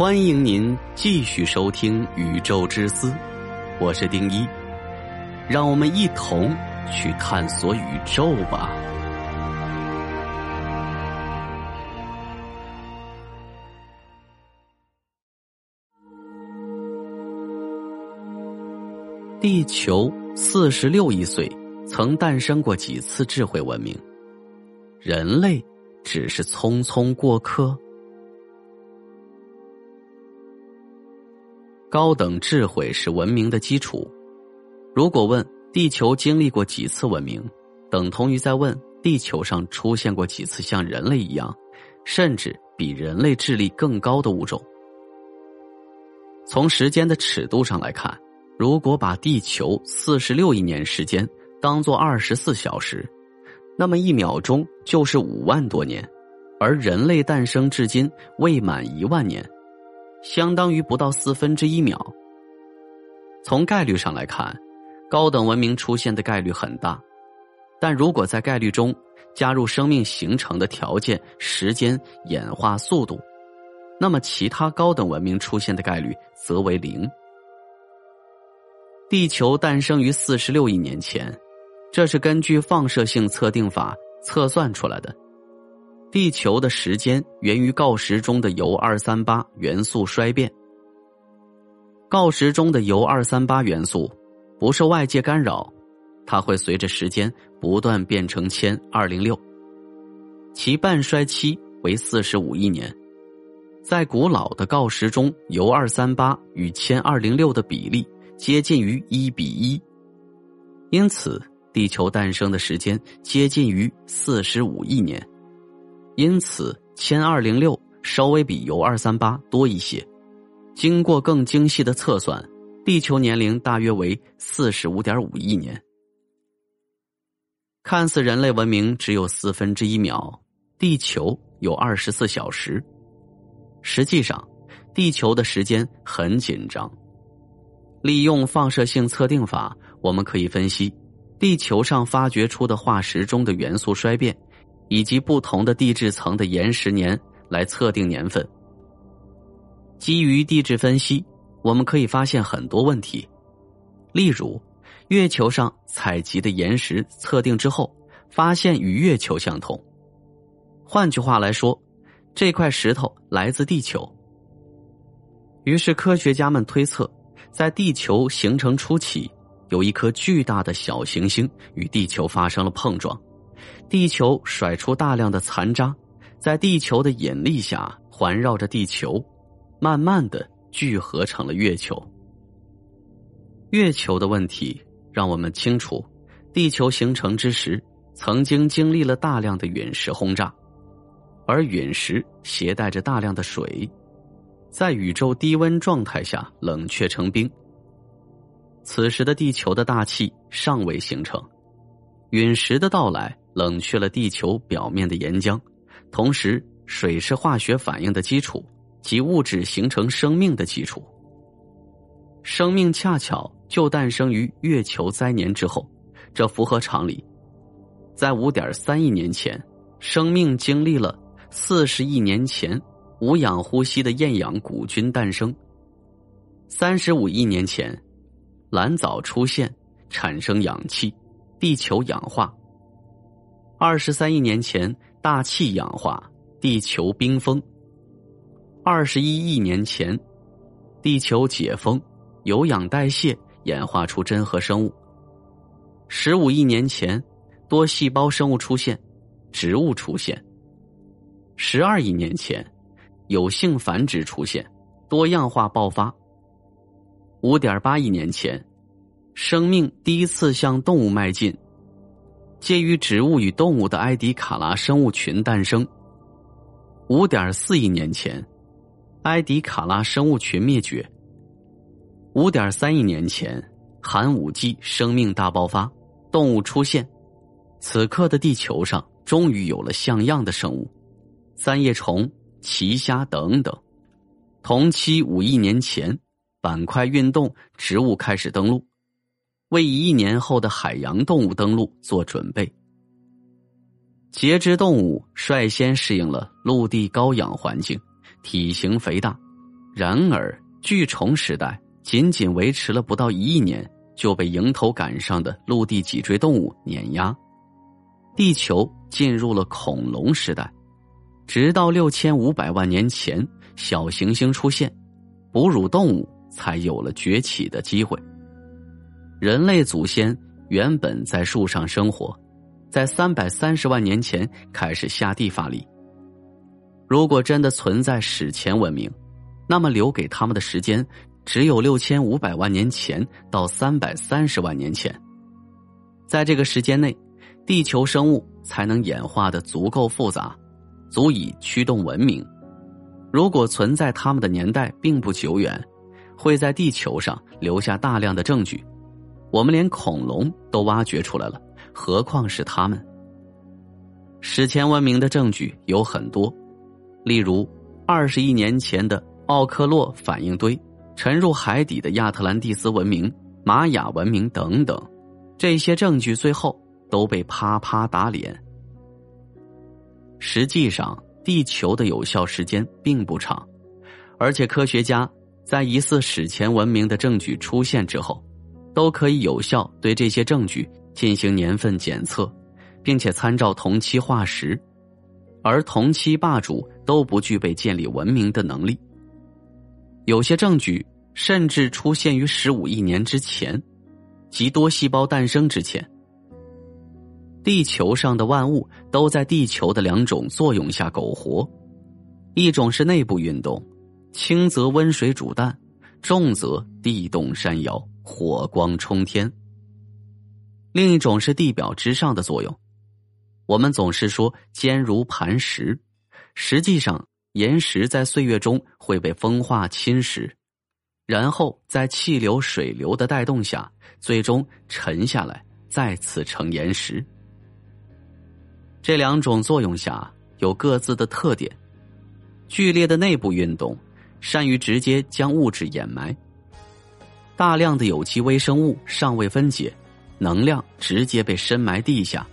欢迎您继续收听《宇宙之思》，我是丁一，让我们一同去探索宇宙吧。地球四十六亿岁，曾诞生过几次智慧文明，人类只是匆匆过客。高等智慧是文明的基础。如果问地球经历过几次文明，等同于在问地球上出现过几次像人类一样，甚至比人类智力更高的物种。从时间的尺度上来看，如果把地球四十六亿年时间当做二十四小时，那么一秒钟就是五万多年，而人类诞生至今未满一万年。相当于不到四分之一秒。从概率上来看，高等文明出现的概率很大，但如果在概率中加入生命形成的条件、时间、演化速度，那么其他高等文明出现的概率则为零。地球诞生于四十六亿年前，这是根据放射性测定法测算出来的。地球的时间源于锆石中的铀二三八元素衰变。锆石中的铀二三八元素不受外界干扰，它会随着时间不断变成铅二零六，其半衰期为四十五亿年。在古老的锆石中，铀二三八与铅二零六的比例接近于一比一，因此地球诞生的时间接近于四十五亿年。因此，铅二零六稍微比铀二三八多一些。经过更精细的测算，地球年龄大约为四十五点五亿年。看似人类文明只有四分之一秒，地球有二十四小时。实际上，地球的时间很紧张。利用放射性测定法，我们可以分析地球上发掘出的化石中的元素衰变。以及不同的地质层的岩石年来测定年份。基于地质分析，我们可以发现很多问题。例如，月球上采集的岩石测定之后，发现与月球相同。换句话来说，这块石头来自地球。于是，科学家们推测，在地球形成初期，有一颗巨大的小行星与地球发生了碰撞。地球甩出大量的残渣，在地球的引力下环绕着地球，慢慢的聚合成了月球。月球的问题让我们清楚，地球形成之时曾经经历了大量的陨石轰炸，而陨石携带着大量的水，在宇宙低温状态下冷却成冰。此时的地球的大气尚未形成，陨石的到来。冷却了地球表面的岩浆，同时水是化学反应的基础及物质形成生命的基础。生命恰巧就诞生于月球灾年之后，这符合常理。在五点三亿年前，生命经历了四十亿年前无氧呼吸的厌氧古菌诞生。三十五亿年前，蓝藻出现，产生氧气，地球氧化。二十三亿年前，大气氧化，地球冰封。二十一亿年前，地球解封，有氧代谢演化出真核生物。十五亿年前，多细胞生物出现，植物出现。十二亿年前，有性繁殖出现，多样化爆发。五点八亿年前，生命第一次向动物迈进。介于植物与动物的埃迪卡拉生物群诞生。五点四亿年前，埃迪卡拉生物群灭绝。五点三亿年前，寒武纪生命大爆发，动物出现。此刻的地球上终于有了像样的生物，三叶虫、奇虾等等。同期五亿年前，板块运动，植物开始登陆。为一亿年后的海洋动物登陆做准备。节肢动物率先适应了陆地高氧环境，体型肥大，然而，巨虫时代仅仅维持了不到一亿年，就被迎头赶上的陆地脊椎动物碾压，地球进入了恐龙时代。直到六千五百万年前，小行星出现，哺乳动物才有了崛起的机会。人类祖先原本在树上生活，在三百三十万年前开始下地发力。如果真的存在史前文明，那么留给他们的时间只有六千五百万年前到三百三十万年前。在这个时间内，地球生物才能演化的足够复杂，足以驱动文明。如果存在他们的年代并不久远，会在地球上留下大量的证据。我们连恐龙都挖掘出来了，何况是他们？史前文明的证据有很多。例如，二十亿年前的奥克洛反应堆、沉入海底的亚特兰蒂斯文明、玛雅文明等等，这些证据最后都被啪啪打脸。实际上，地球的有效时间并不长，而且科学家在疑似史前文明的证据出现之后，都可以有效对这些证据进行年份检测，并且参照同期化石。而同期霸主都不具备建立文明的能力。有些证据甚至出现于十五亿年之前，即多细胞诞生之前。地球上的万物都在地球的两种作用下苟活，一种是内部运动，轻则温水煮蛋，重则地动山摇，火光冲天；另一种是地表之上的作用。我们总是说坚如磐石，实际上岩石在岁月中会被风化侵蚀，然后在气流、水流的带动下，最终沉下来，再次成岩石。这两种作用下有各自的特点：剧烈的内部运动善于直接将物质掩埋；大量的有机微生物尚未分解，能量直接被深埋地下。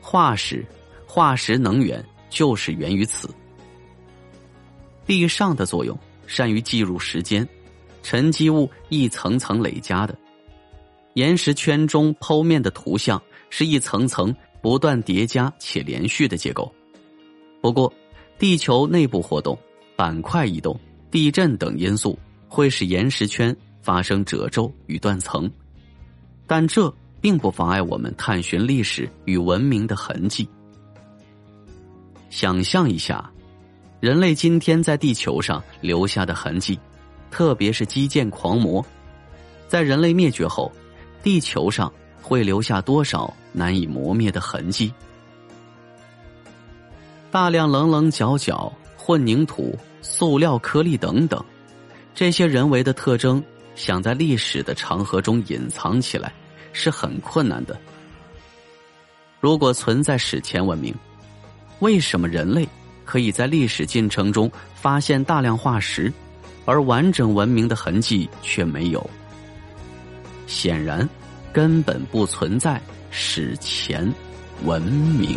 化石，化石能源就是源于此。地上的作用善于记录时间，沉积物一层层累加的，岩石圈中剖面的图像是一层层不断叠加且连续的结构。不过，地球内部活动、板块移动、地震等因素会使岩石圈发生褶皱与断层，但这。并不妨碍我们探寻历史与文明的痕迹。想象一下，人类今天在地球上留下的痕迹，特别是基建狂魔，在人类灭绝后，地球上会留下多少难以磨灭的痕迹？大量棱棱角角、混凝土、塑料颗粒等等，这些人为的特征，想在历史的长河中隐藏起来。是很困难的。如果存在史前文明，为什么人类可以在历史进程中发现大量化石，而完整文明的痕迹却没有？显然，根本不存在史前文明。